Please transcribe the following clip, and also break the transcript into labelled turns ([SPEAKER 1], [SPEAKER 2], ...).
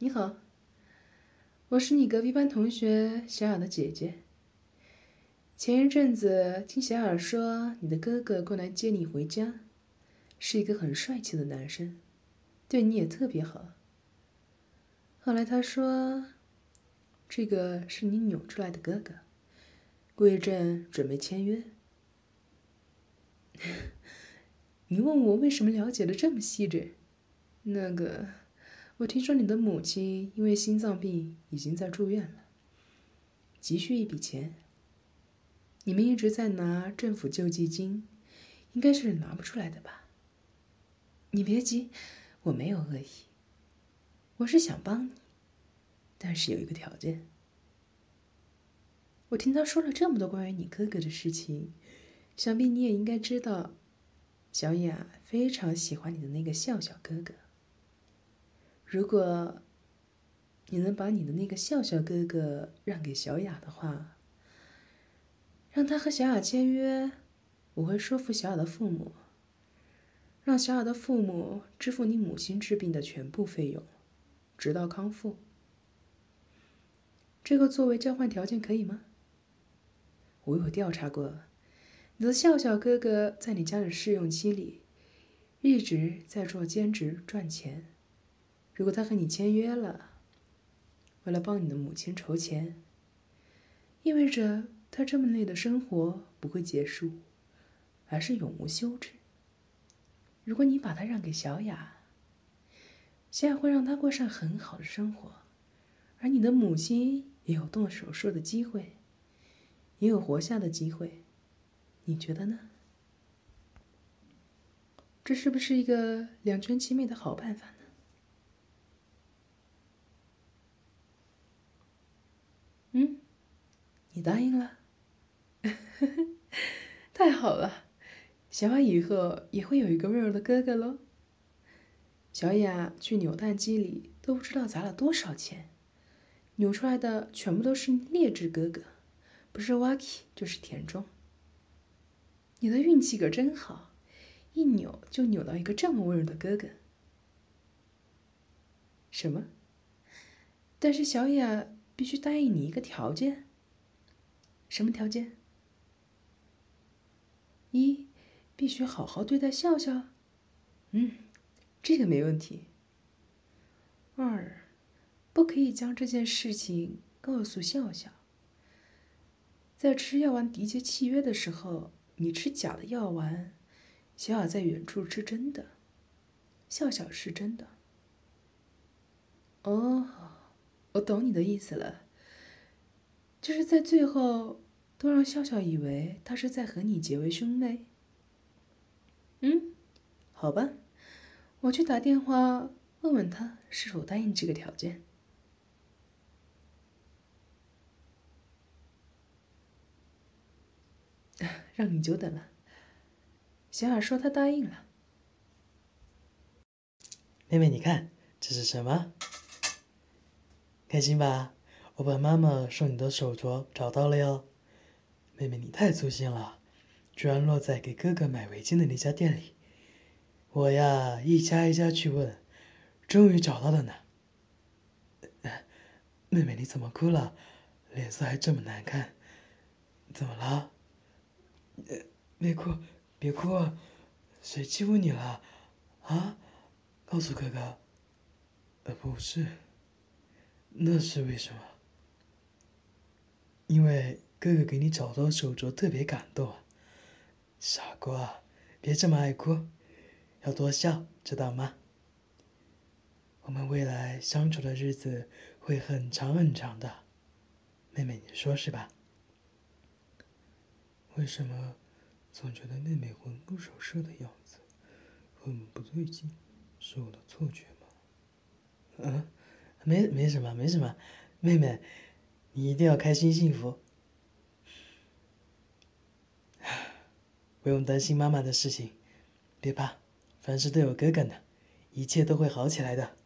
[SPEAKER 1] 你好，我是你隔壁班同学小雅的姐姐。前一阵子听小雅说，你的哥哥过来接你回家，是一个很帅气的男生，对你也特别好。后来他说，这个是你扭出来的哥哥，过一阵准备签约。你问我为什么了解的这么细致？那个，我听说你的母亲因为心脏病已经在住院了，急需一笔钱。你们一直在拿政府救济金，应该是拿不出来的吧？你别急，我没有恶意，我是想帮你，但是有一个条件。我听他说了这么多关于你哥哥的事情，想必你也应该知道。小雅非常喜欢你的那个笑笑哥哥。如果你能把你的那个笑笑哥哥让给小雅的话，让他和小雅签约，我会说服小雅的父母，让小雅的父母支付你母亲治病的全部费用，直到康复。这个作为交换条件可以吗？我有调查过。你的笑笑哥哥在你家的试用期里，一直在做兼职赚钱。如果他和你签约了，为了帮你的母亲筹钱，意味着他这么累的生活不会结束，而是永无休止。如果你把他让给小雅，小雅会让他过上很好的生活，而你的母亲也有动手术的机会，也有活下的机会。你觉得呢？这是不是一个两全其美的好办法呢？嗯，你答应了，太好了，小雅以后也会有一个温柔的哥哥喽。小雅去扭蛋机里都不知道砸了多少钱，扭出来的全部都是劣质哥哥，不是 Wacky 就是田中。你的运气可真好，一扭就扭到一个这么温柔的哥哥。什么？但是小雅必须答应你一个条件。什么条件？一，必须好好对待笑笑。嗯，这个没问题。二，不可以将这件事情告诉笑笑。在吃药丸缔结契约的时候。你吃假的药丸，小雅在远处吃真的。笑笑是真的。哦，我懂你的意思了，就是在最后都让笑笑以为他是在和你结为兄妹。嗯，好吧，我去打电话问问他是否答应这个条件。让你久等了。小雅说她答应了。
[SPEAKER 2] 妹妹，你看这是什么？开心吧？我把妈妈送你的手镯找到了哟。妹妹，你太粗心了，居然落在给哥哥买围巾的那家店里。我呀，一家一家去问，终于找到了呢。妹妹，你怎么哭了？脸色还这么难看，怎么了？别哭，别哭，谁欺负你了？啊？告诉哥哥。呃，不是。那是为什么？因为哥哥给你找到手镯，特别感动。傻瓜，别这么爱哭，要多笑，知道吗？我们未来相处的日子会很长很长的，妹妹，你说是吧？为什么总觉得妹妹魂不守舍的样子很不对劲？是我的错觉吗？嗯，没没什么，没什么。妹妹，你一定要开心幸福，不用担心妈妈的事情，别怕，凡事都有哥哥呢，一切都会好起来的。